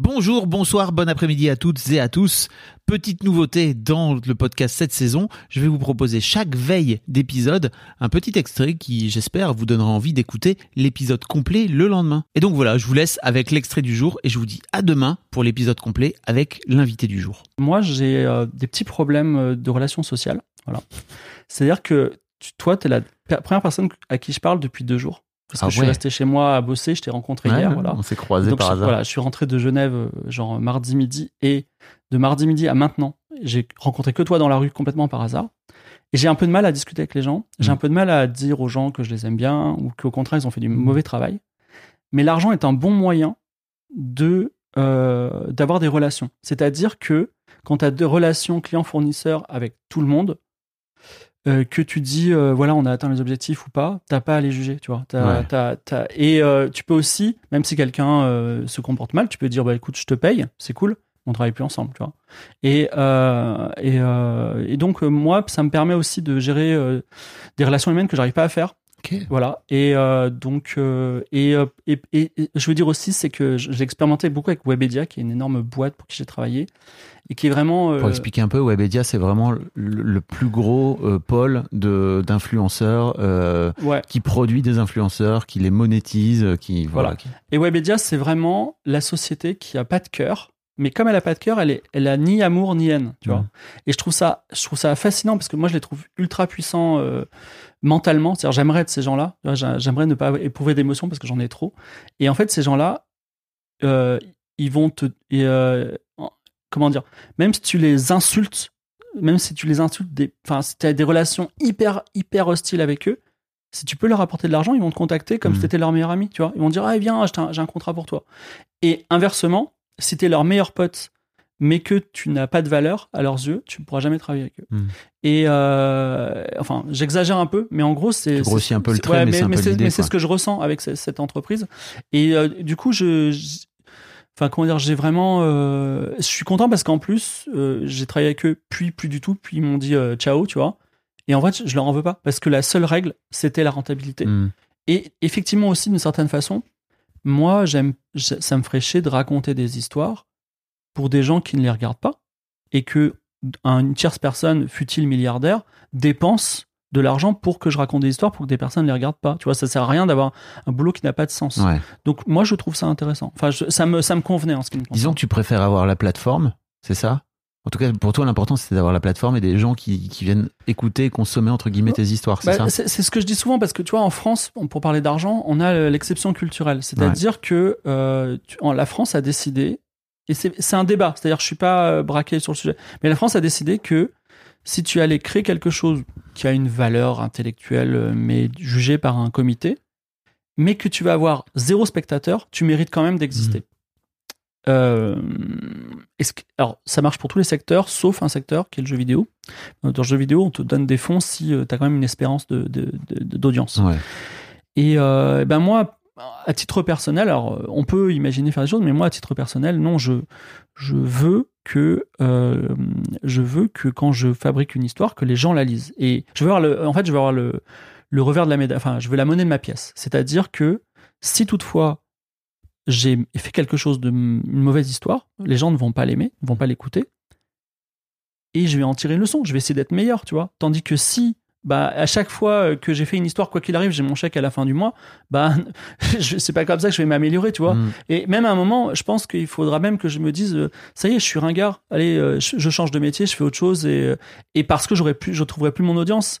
Bonjour, bonsoir, bon après-midi à toutes et à tous. Petite nouveauté dans le podcast cette saison, je vais vous proposer chaque veille d'épisode un petit extrait qui, j'espère, vous donnera envie d'écouter l'épisode complet le lendemain. Et donc voilà, je vous laisse avec l'extrait du jour et je vous dis à demain pour l'épisode complet avec l'invité du jour. Moi, j'ai euh, des petits problèmes euh, de relations sociales. Voilà. C'est-à-dire que toi, tu es la première personne à qui je parle depuis deux jours. Parce que Ah je suis resté chez moi à bosser, je t'ai rencontré hier. Voilà. On s'est croisés Donc, par je, hasard. voilà, je suis rentré de Genève euh, genre mardi midi et de mardi midi à maintenant, j'ai rencontré que toi dans la rue complètement par hasard. Et j'ai un peu de mal à discuter avec les gens. J'ai Mm. un peu de mal à dire aux gens que je les aime bien ou qu'au contraire ils ont fait du mauvais travail. Mais l'argent est un bon moyen de euh, d'avoir des relations. C'est-à-dire que quand tu as des relations client-fournisseur avec tout le monde, euh, que tu dis euh, voilà on a atteint les objectifs ou pas, t'as pas à les juger, tu vois. T'as- Ouais. t'as- t'as- et euh, tu peux aussi, même si quelqu'un euh, se comporte mal, tu peux dire bah écoute je te paye, c'est cool, on travaille plus ensemble, tu vois. Et euh, et, euh, et donc moi ça me permet aussi de gérer euh, des relations humaines que j'arrive pas à faire. Voilà. Et euh, donc, euh, et, euh, et, et- et je veux dire aussi, c'est que j'ai expérimenté beaucoup avec Webedia, qui est une énorme boîte pour qui j'ai travaillé, et qui est vraiment. euh, Pour expliquer un peu, Webedia, c'est vraiment le, le plus gros pôle de d'influenceurs ouais. qui produit des influenceurs, qui les monétise, qui voilà. Et Webedia, c'est vraiment la société qui a pas de cœur. Mais comme elle a pas de cœur, elle, est, elle a ni amour ni haine, tu Ouais. vois. Et je trouve ça, je trouve ça fascinant parce que moi, je les trouve ultra puissants euh, mentalement. C'est-à-dire, j'aimerais être ces gens-là. Tu J'aimerais ne pas éprouver d'émotions parce que j'en ai trop. Et en fait, ces gens-là, euh, ils vont te, et, euh, en- comment dire, même si tu les insultes, même si tu les insultes, enfin, si tu as des relations hyper, hyper hostiles avec eux, si tu peux leur apporter de l'argent, ils vont te contacter comme si t'étais leur meilleur ami, tu vois. Ils vont dire, ah, viens, j'ai un, j'ai un contrat pour toi. Et inversement, si t'es leur meilleur pote, mais que tu n'as pas de valeur à leurs yeux, tu ne pourras jamais travailler avec eux. Mhm. Et euh, enfin, j'exagère un peu, mais en gros, c'est. Tu grossis un peu le trait, mais c'est c'est mais ce que je ressens avec ce- cette entreprise. Et euh, du coup, je. Enfin, comment dire, j'ai vraiment. euh, je suis content parce qu'en plus, j'ai travaillé avec eux, puis plus du tout, puis ils m'ont dit ciao, tu vois. Et en fait, je leur en veux pas parce que la seule règle, c'était la rentabilité. Hmm. Et effectivement aussi, d'une certaine façon, moi, j'aime, ça me ferait chier de raconter des histoires pour des gens qui ne les regardent pas et que un- une tierce personne, fut-il milliardaire, dépense de l'argent pour que je raconte des histoires pour que des personnes ne les regardent pas. Tu vois, ça sert à rien d'avoir un boulot qui n'a pas de sens. Ouais. Donc moi, je trouve ça intéressant. Enfin, je- ça me ça me convenait en ce qui me concerne. Disons que tu préfères avoir la plateforme, c'est ça? En tout cas, pour toi, l'important, c'est d'avoir la plateforme et des gens qui, qui viennent et consommer, entre guillemets, tes histoires, c'est Bah, ça? c'est ce que je dis souvent parce que tu vois en France, pour parler d'argent, on a euh, l'exception culturelle, c'est-à-dire que euh, tu- en- la France a décidé et c'est un débat, c'est-à-dire je suis pas euh, braqué sur le sujet, mais la France a décidé que si tu allais créer quelque chose qui a une valeur intellectuelle mais jugée par un comité, mais que tu vas avoir zéro spectateur, tu mérites quand même d'exister. Euh, est-ce que- alors, ça marche pour tous les secteurs, sauf un secteur qui est le jeu vidéo. Dans le jeu vidéo, on te donne des fonds si tu as quand même une espérance de- de- de- d'audience. Ouais. Et euh, ben moi, à titre personnel, alors euh, on peut imaginer faire des choses, mais moi, à titre personnel, non, je, je veux que euh, je veux que quand je fabrique une histoire, que les gens la lisent. Et je veux avoir le, en fait, je veux avoir le, le revers de la médaille. Enfin, je veux la monnaie de ma pièce. C'est-à-dire que si toutefois j'ai fait quelque chose de une mauvaise histoire, les gens ne vont pas l'aimer, ne vont pas l'écouter, et je vais en tirer une leçon. Je vais essayer d'être meilleur, tu vois. Tandis que si bah, à chaque fois que j'ai fait une histoire, quoi qu'il arrive, j'ai mon chèque à la fin du mois, bah, je- c'est pas comme ça que je vais m'améliorer, tu vois. Hmm. Et même à un moment, je pense qu'il faudra même que je me dise, euh, ça y est, je suis ringard, allez, euh, je, je change de métier, je fais autre chose, et, euh, et parce que j'aurais pu, je trouverai plus mon audience.